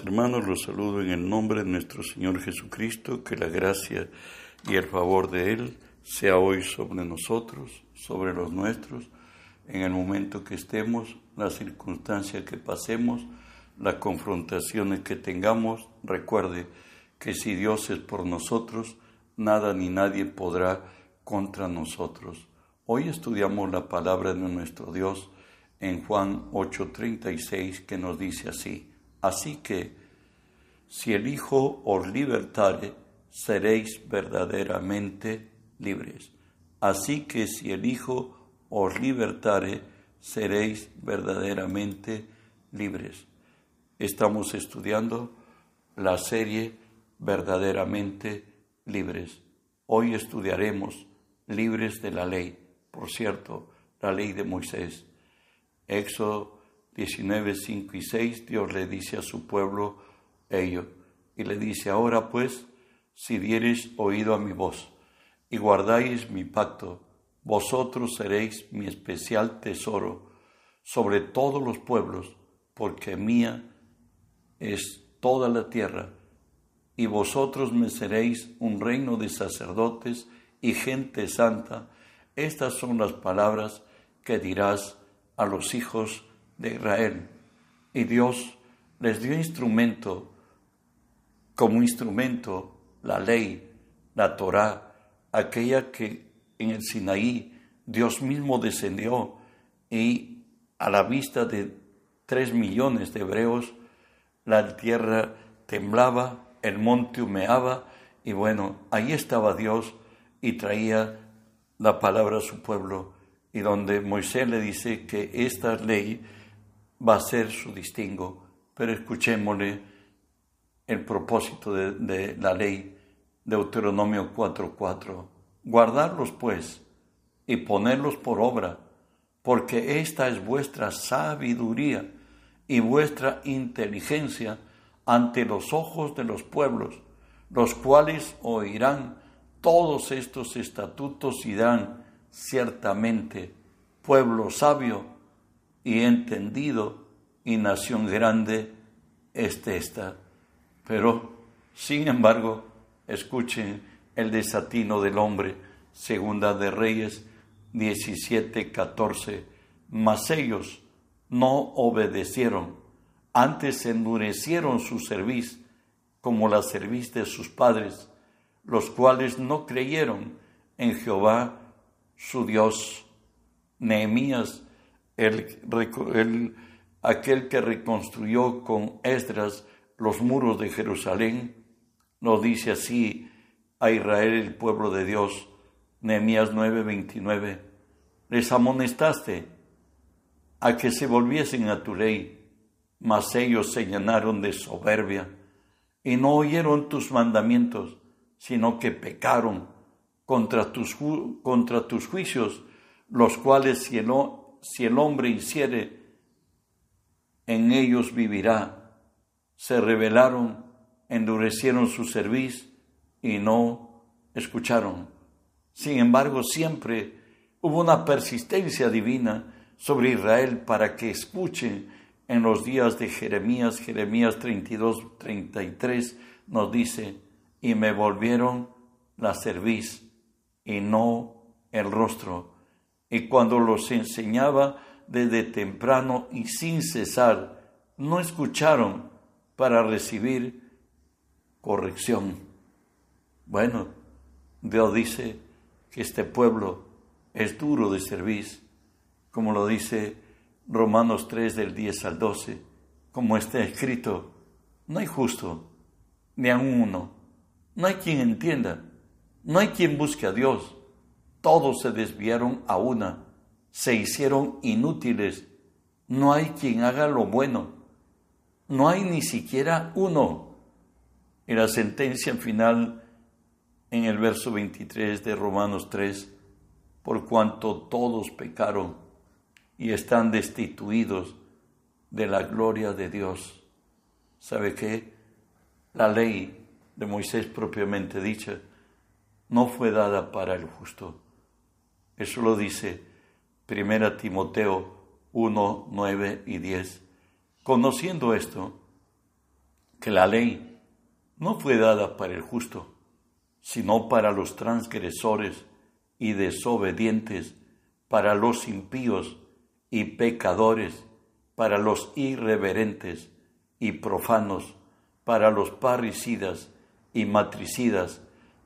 Hermanos, los saludo en el nombre de nuestro Señor Jesucristo, que la gracia y el favor de Él sea hoy sobre nosotros, sobre los nuestros, en el momento que estemos, la circunstancia que pasemos, las confrontaciones que tengamos. Recuerde que si Dios es por nosotros, nada ni nadie podrá contra nosotros. Hoy estudiamos la palabra de nuestro Dios en Juan 8:36 que nos dice así. Así que, si el Hijo os libertare, seréis verdaderamente libres. Así que si el Hijo os libertare, seréis verdaderamente libres. Estamos estudiando la serie verdaderamente libres. Hoy estudiaremos libres de la ley, por cierto, la ley de Moisés. Éxodo 19, 5 y 6, Dios le dice a su pueblo ello, y le dice, ahora pues, si diereis oído a mi voz y guardáis mi pacto, vosotros seréis mi especial tesoro sobre todos los pueblos, porque mía es toda la tierra, y vosotros me seréis un reino de sacerdotes y gente santa. Estas son las palabras que dirás a los hijos de Israel. Y Dios les dio instrumento, como instrumento, la ley, la Torá, aquella que en el Sinaí Dios mismo descendió y a la vista de tres millones de hebreos, la tierra temblaba, el monte humeaba, y bueno, ahí estaba Dios y traía la palabra a su pueblo, y donde Moisés le dice que esta ley va a ser su distingo, pero escuchémosle el propósito de, la ley Deuteronomio 4:4. Guardarlos pues y ponerlos por obra, porque esta es vuestra sabiduría y vuestra inteligencia ante los ojos de los pueblos, los cuales oirán todos estos estatutos y dirán ciertamente, pueblo sabio y entendido y nación grande es esta. Pero, sin embargo, escuchen el desatino del hombre, segunda de Reyes 17, 14, mas ellos no obedecieron, antes endurecieron su cerviz, como la cerviz de sus padres, los cuales no creyeron en Jehová su Dios. Nehemías el, aquel que reconstruyó con Esdras los muros de Jerusalén, nos dice así a Israel, el pueblo de Dios, Nehemías 9:29, les amonestaste a que se volviesen a tu ley, mas ellos se llenaron de soberbia y no oyeron tus mandamientos, sino que pecaron contra tus, contra tus juicios, los cuales no si el hombre hiciere, en ellos vivirá. Se rebelaron, endurecieron su cerviz y no escucharon. Sin embargo, siempre hubo una persistencia divina sobre Israel para que escuchen en los días de Jeremías, Jeremías 32, 33, nos dice, y me volvieron la cerviz y no el rostro y cuando los enseñaba desde temprano y sin cesar, no escucharon para recibir corrección. Bueno, Dios dice que este pueblo es duro de servir, como lo dice Romanos 3 del 10 al 12, como está escrito, no hay justo, ni a uno, no hay quien entienda, no hay quien busque a Dios todos se desviaron a una, se hicieron inútiles, no hay quien haga lo bueno, no hay ni siquiera uno. Y la sentencia final en el verso 23 de Romanos 3, por cuanto todos pecaron y están destituidos de la gloria de Dios. ¿Sabe qué? La ley de Moisés propiamente dicha no fue dada para el justo, eso lo dice 1 Timoteo 1, 9 y 10. Conociendo esto, que la ley no fue dada para el justo, sino para los transgresores y desobedientes, para los impíos y pecadores, para los irreverentes y profanos, para los parricidas y matricidas,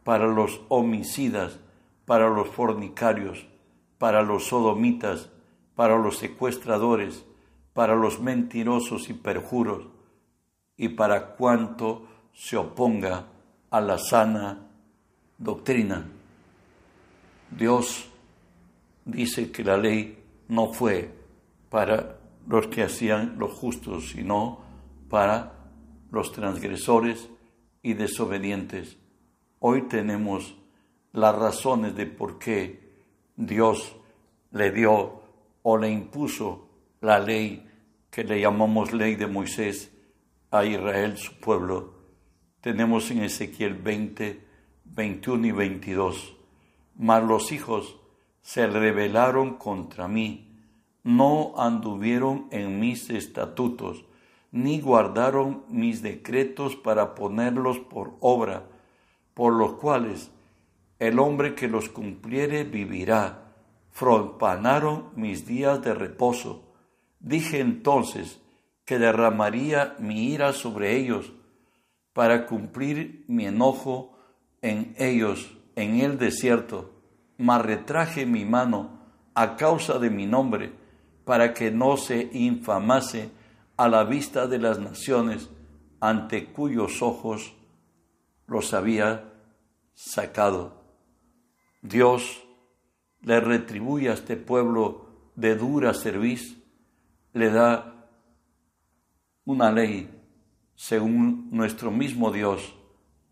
para los homicidas, para los fornicarios, para los sodomitas, para los secuestradores, para los mentirosos y perjuros, y para cuanto se oponga a la sana doctrina. Dios dice que la ley no fue para los que hacían los justos, sino para los transgresores y desobedientes. Hoy tenemos las razones de por qué Dios le dio o le impuso la ley que le llamamos ley de Moisés a Israel, su pueblo. Tenemos en Ezequiel 20, 21 y 22. Mas los hijos se rebelaron contra mí, no anduvieron en mis estatutos, ni guardaron mis decretos para ponerlos por obra, por los cuales el hombre que los cumpliere vivirá. Profanaron mis días de reposo. Dije entonces que derramaría mi ira sobre ellos para cumplir mi enojo en ellos, en el desierto, mas retraje mi mano a causa de mi nombre, para que no se infamase a la vista de las naciones ante cuyos ojos los había sacado. Dios le retribuye a este pueblo de dura cerviz, le da una ley según nuestro mismo Dios,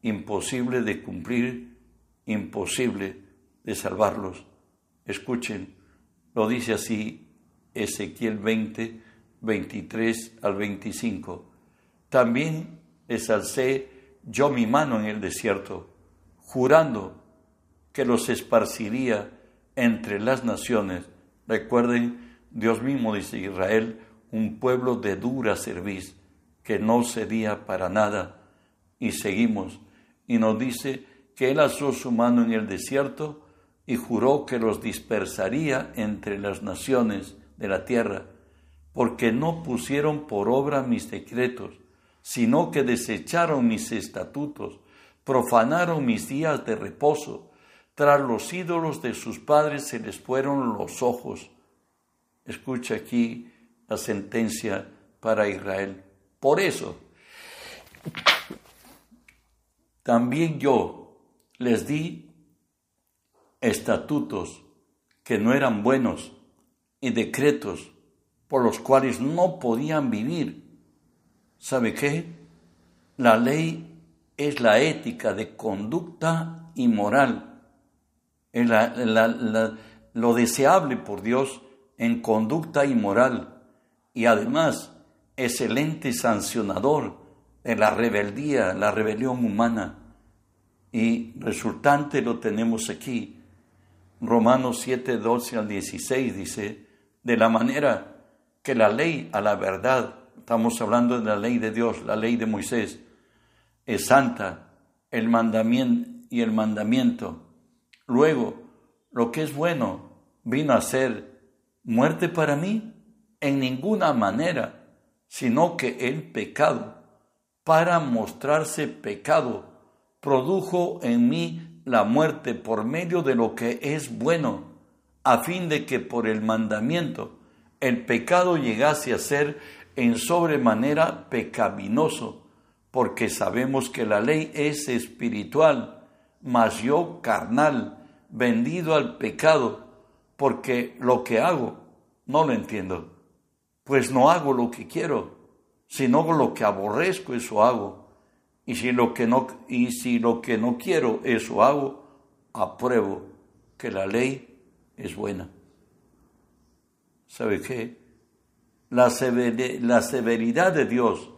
imposible de cumplir, imposible de salvarlos. Escuchen, lo dice así Ezequiel 20, 23 al 25. También les alcé yo mi mano en el desierto, jurando que los esparciría entre las naciones. Recuerden, Dios mismo dice Israel, un pueblo de dura cerviz, que no cedía para nada. Y seguimos, y nos dice que él alzó su mano en el desierto y juró que los dispersaría entre las naciones de la tierra porque no pusieron por obra mis decretos, sino que desecharon mis estatutos, profanaron mis días de reposo, tras los ídolos de sus padres se les fueron los ojos. Escucha aquí la sentencia para Israel. Por eso, también yo les di estatutos que no eran buenos y decretos por los cuales no podían vivir. ¿Sabe qué? La ley es la ética de conducta y moral, lo deseable por Dios en conducta y moral, y además excelente sancionador de la rebeldía, la rebelión humana. Y resultante lo tenemos aquí. Romanos 7, 12 al 16 dice, de la manera que la ley a la verdad, estamos hablando de la ley de Dios, la ley de Moisés, es santa, el mandamiento y el mandamiento. Luego, lo que es bueno vino a ser muerte para mí en ninguna manera, sino que el pecado, para mostrarse pecado, produjo en mí la muerte por medio de lo que es bueno, a fin de que por el mandamiento el pecado llegase a ser en sobremanera pecaminoso, porque sabemos que la ley es espiritual, mas yo carnal, vendido al pecado, porque lo que hago no lo entiendo, pues no hago lo que quiero, sino lo que aborrezco, eso hago. Y si lo que no, y si lo que no quiero, eso hago, apruebo que la ley es buena. ¿Sabe qué? La, la severidad de Dios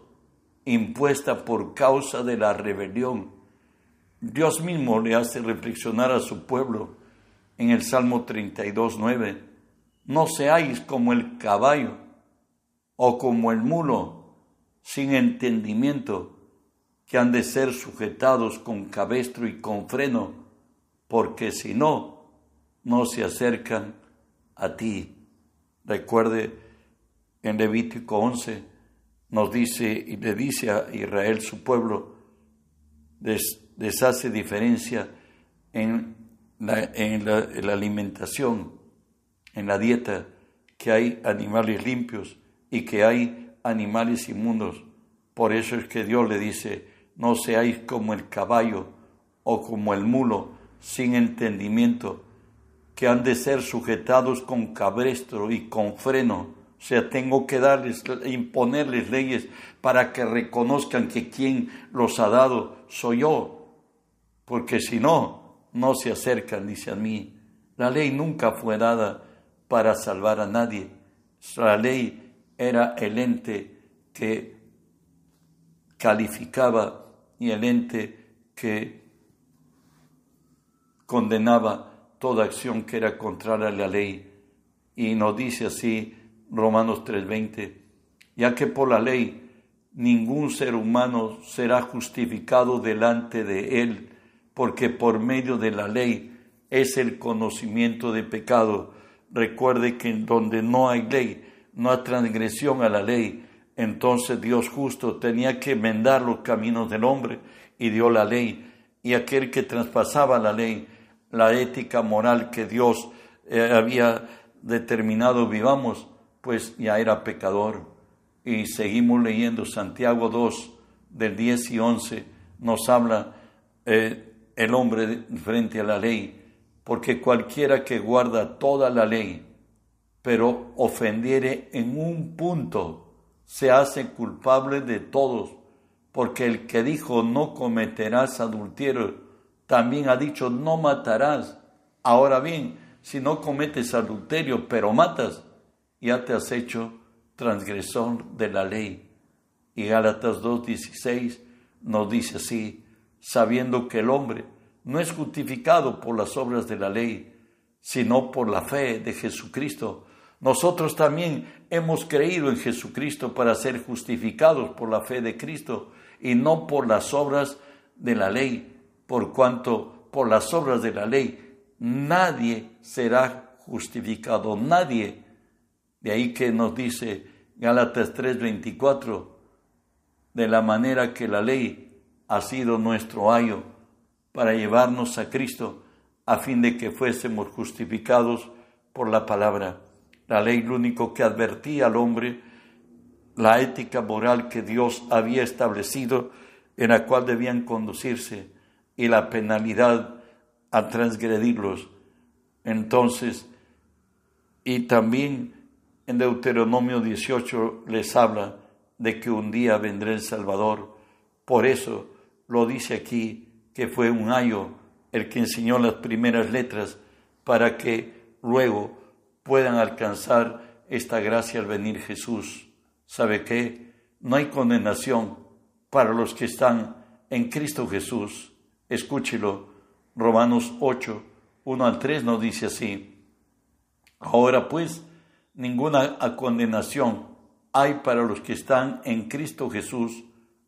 impuesta por causa de la rebelión. Dios mismo le hace reflexionar a su pueblo en el Salmo 32, 9. No seáis como el caballo o como el mulo sin entendimiento que han de ser sujetados con cabestro y con freno, porque si no, no se acercan a ti. Recuerde, en Levítico 11 nos dice y le dice a Israel, su pueblo, les, hace diferencia en la, en la alimentación, en la dieta, que hay animales limpios y que hay animales inmundos. Por eso es que Dios le dice, no seáis como el caballo o como el mulo sin entendimiento, que han de ser sujetados con cabestro y con freno. O sea, tengo que darles, imponerles leyes para que reconozcan que quien los ha dado soy yo, porque si no, no se acercan, dice a mí. La ley nunca fue dada para salvar a nadie. La ley era el ente que calificaba y el ente que condenaba toda acción que era contraria a la ley. Y nos dice así Romanos 3:20, ya que por la ley ningún ser humano será justificado delante de él, porque por medio de la ley es el conocimiento de pecado. Recuerde que donde no hay ley, no hay transgresión a la ley, entonces Dios justo tenía que enmendar los caminos del hombre y dio la ley. Y aquel que traspasaba la ley, la ética moral que Dios eh, había determinado vivamos, pues ya era pecador. Y seguimos leyendo Santiago 2, del 10 y 11, nos habla eh, el hombre frente a la ley, porque cualquiera que guarda toda la ley, pero ofendiere en un punto, se hace culpable de todos, porque el que dijo no cometerás adulterio, también ha dicho no matarás. Ahora bien, si no cometes adulterio, pero matas, ya te has hecho transgresor de la ley. Y Gálatas 2.16 nos dice así, sabiendo que el hombre no es justificado por las obras de la ley, sino por la fe de Jesucristo. Nosotros también hemos creído en Jesucristo para ser justificados por la fe de Cristo y no por las obras de la ley, por cuanto por las obras de la ley nadie será justificado, nadie. De ahí que nos dice Gálatas 3:24, de la manera que la ley ha sido nuestro ayo para llevarnos a Cristo, a fin de que fuésemos justificados por la palabra. La ley lo único que advertía al hombre, la ética moral que Dios había establecido en la cual debían conducirse y la penalidad a transgredirlos. Entonces, y también en Deuteronomio 18 les habla de que un día vendrá el Salvador. Por eso lo dice aquí que fue un ayo el que enseñó las primeras letras para que luego puedan alcanzar esta gracia al venir Jesús. ¿Sabe qué? No hay condenación para los que están en Cristo Jesús. Escúchelo. Romanos 8, 1 al 3 nos dice así. Ahora pues, ninguna condenación hay para los que están en Cristo Jesús,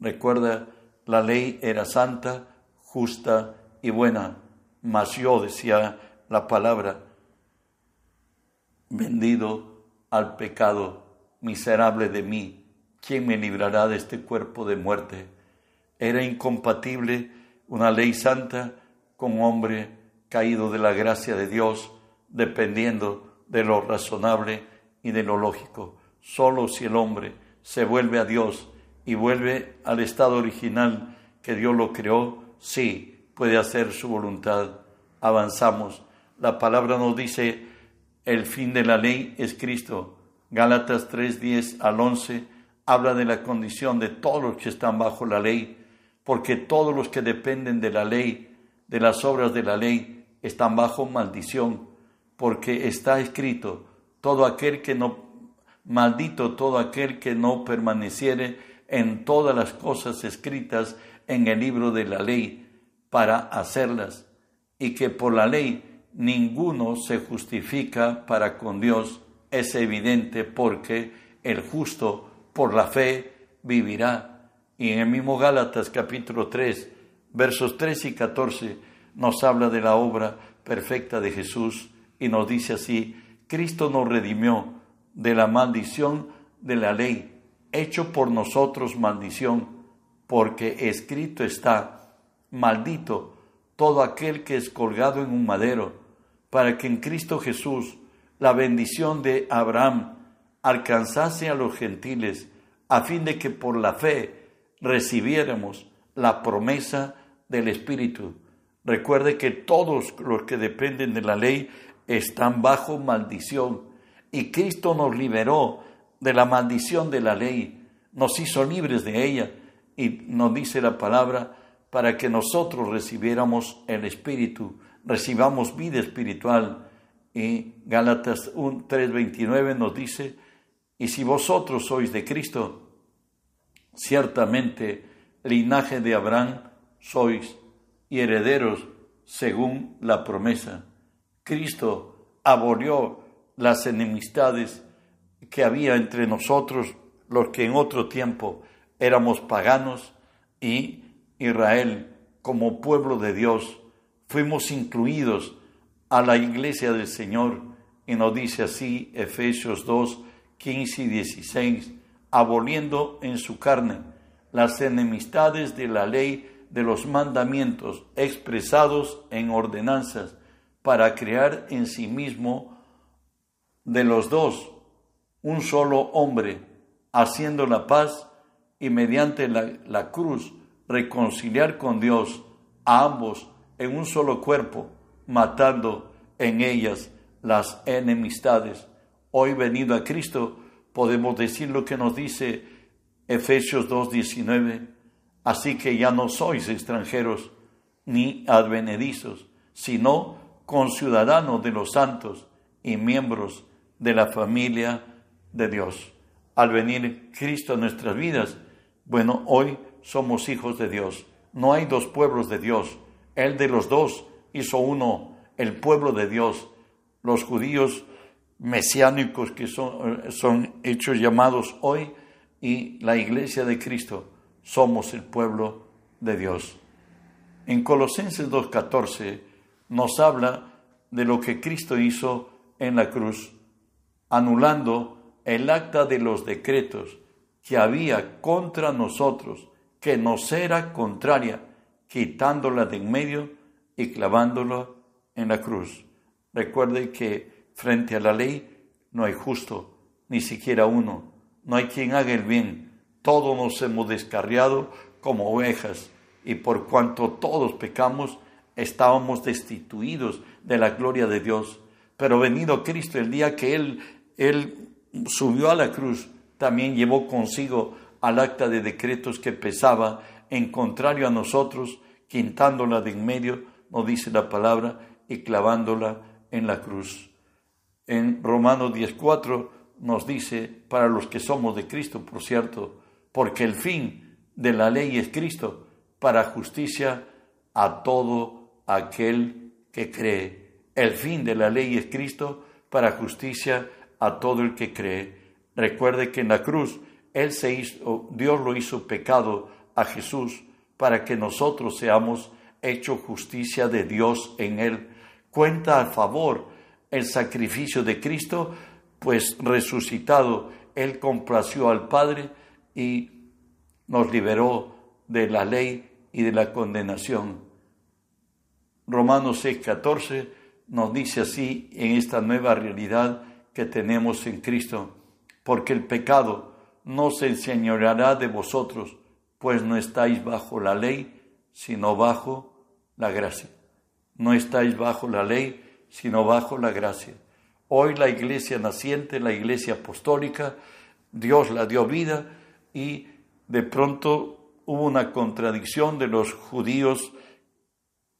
Recuerda, la ley era santa, justa y buena, mas yo, decía la palabra, vendido al pecado, miserable de mí, ¿quién me librará de este cuerpo de muerte? Era incompatible una ley santa con un hombre caído de la gracia de Dios, dependiendo de lo razonable y de lo lógico. Solo si el hombre se vuelve a Dios y vuelve al estado original que Dios lo creó, sí puede hacer su voluntad. Avanzamos. La palabra nos dice el fin de la ley es Cristo. Gálatas 3, 10 al 11 habla de la condición de todos los que están bajo la ley, porque todos los que dependen de la ley, de las obras de la ley, están bajo maldición, porque está escrito, todo aquel que no, maldito todo aquel que no permaneciere en todas las cosas escritas en el libro de la ley para hacerlas, y que por la ley ninguno se justifica para con Dios, es evidente porque el justo por la fe vivirá. Y en el mismo Gálatas capítulo 3, versos 3 y 14, nos habla de la obra perfecta de Jesús y nos dice así, Cristo nos redimió de la maldición de la ley, hecho por nosotros maldición, porque escrito está, maldito todo aquel que es colgado en un madero, para que en Cristo Jesús la bendición de Abraham alcanzase a los gentiles, a fin de que por la fe recibiéramos la promesa del Espíritu. Recuerde que todos los que dependen de la ley están bajo maldición y Cristo nos liberó de la maldición de la ley, nos hizo libres de ella y nos dice la palabra para que nosotros recibiéramos el Espíritu, recibamos vida espiritual. Y Gálatas 3:29 nos dice, y si vosotros sois de Cristo, ciertamente linaje de Abraham sois y herederos según la promesa. Cristo abolió las enemistades que había entre nosotros, los que en otro tiempo éramos paganos, y Israel como pueblo de Dios. Fuimos incluidos a la iglesia del Señor y nos dice así Efesios 2, 15 y 16, aboliendo en su carne las enemistades de la ley de los mandamientos expresados en ordenanzas para crear en sí mismo de los dos un solo hombre, haciendo la paz y mediante la, cruz reconciliar con Dios a ambos en un solo cuerpo, matando en ellas las enemistades. Hoy venido a Cristo, podemos decir lo que nos dice Efesios 2.19, así que ya no sois extranjeros ni advenedizos, sino conciudadanos de los santos y miembros de la familia de Dios. Al venir Cristo a nuestras vidas, bueno, hoy somos hijos de Dios. No hay dos pueblos de Dios. Él de los dos hizo uno, el pueblo de Dios. Los judíos mesiánicos que son, son hechos llamados hoy y la iglesia de Cristo somos el pueblo de Dios. En Colosenses 2.14 nos habla de lo que Cristo hizo en la cruz, anulando el acta de los decretos que había contra nosotros, que nos era contraria, quitándola de en medio y clavándola en la cruz. Recuerde que frente a la ley no hay justo, ni siquiera uno, no hay quien haga el bien, todos nos hemos descarriado como ovejas, y por cuanto todos pecamos, estábamos destituidos de la gloria de Dios. Pero venido Cristo, el día que Él, Él subió a la cruz, también llevó consigo al acta de decretos que pesaba en contrario a nosotros, quintándola de en medio, nos dice la palabra, y clavándola en la cruz. En Romanos 10.4 nos dice, para los que somos de Cristo, por cierto, porque el fin de la ley es Cristo, para justicia a todo aquel que cree. El fin de la ley es Cristo, para justicia a todo el que cree. Recuerde que en la cruz él se hizo, Dios lo hizo pecado a Jesús para que nosotros seamos hecho justicia de Dios en él. Cuenta a favor el sacrificio de Cristo, pues resucitado, él complació al Padre y nos liberó de la ley y de la condenación. Romanos 6:14 nos dice así en esta nueva realidad que tenemos en Cristo, porque el pecado no se enseñoreará de vosotros, pues no estáis bajo la ley, sino bajo la gracia. No estáis bajo la ley, sino bajo la gracia. Hoy la iglesia naciente, la iglesia apostólica, Dios la dio vida y de pronto hubo una contradicción de los judíos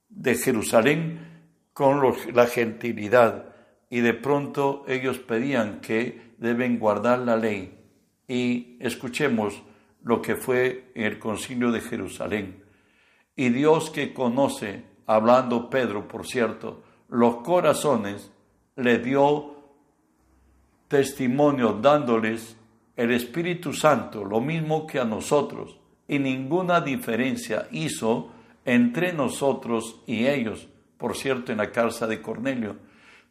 de Jerusalén con la gentilidad y de pronto ellos pedían que deben guardar la ley. Y escuchemos lo que fue el concilio de Jerusalén. Y Dios que conoce, hablando Pedro, por cierto, los corazones, le dio testimonio dándoles el Espíritu Santo, lo mismo que a nosotros, y ninguna diferencia hizo entre nosotros y ellos, por cierto, en la casa de Cornelio,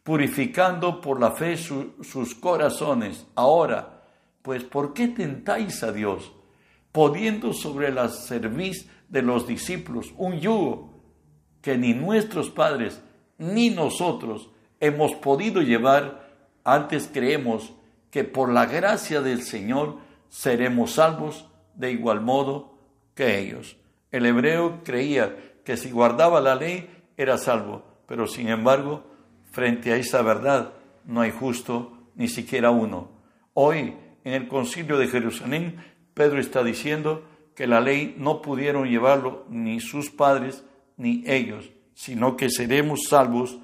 purificando por la fe sus corazones. Ahora, pues, ¿por qué tentáis a Dios, poniendo sobre la cerviz de los discípulos un yugo que ni nuestros padres ni nosotros hemos podido llevar? Antes creemos que por la gracia del Señor seremos salvos de igual modo que ellos. El hebreo creía que si guardaba la ley era salvo, pero sin embargo, frente a esa verdad no hay justo ni siquiera uno. Hoy, en el concilio de Jerusalén, Pedro está diciendo que la ley no pudieron llevarlo ni sus padres ni ellos, sino que seremos salvos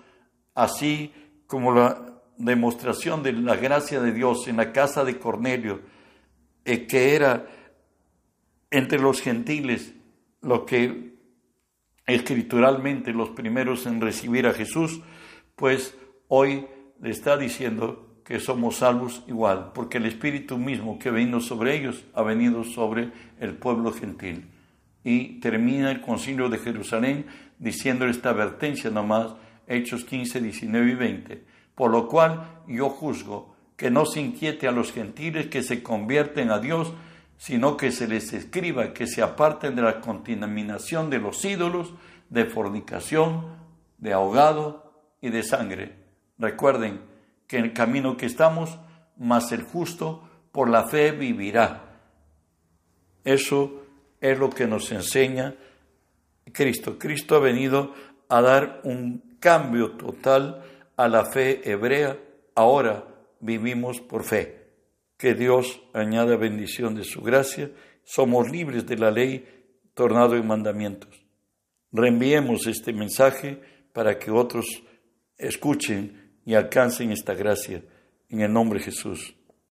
así como la demostración de la gracia de Dios en la casa de Cornelio, eh, que era entre los gentiles lo que escrituralmente los primeros en recibir a Jesús, pues hoy le está diciendo que somos salvos igual, porque el Espíritu mismo que vino sobre ellos ha venido sobre el pueblo gentil. Y termina el concilio de Jerusalén diciendo esta advertencia nomás, Hechos 15, 19 y 20 por lo cual yo juzgo que no se inquiete a los gentiles que se convierten a Dios, sino que se les escriba que se aparten de la contaminación de los ídolos, de fornicación, de ahogado y de sangre. Recuerden que en el camino que estamos, más el justo por la fe vivirá. Eso es lo que nos enseña Cristo. Cristo ha venido a dar un cambio total a la fe hebrea, ahora vivimos por fe. Que Dios añada bendición de su gracia, somos libres de la ley tornado en mandamientos. Reenviemos este mensaje para que otros escuchen y alcancen esta gracia. En el nombre de Jesús.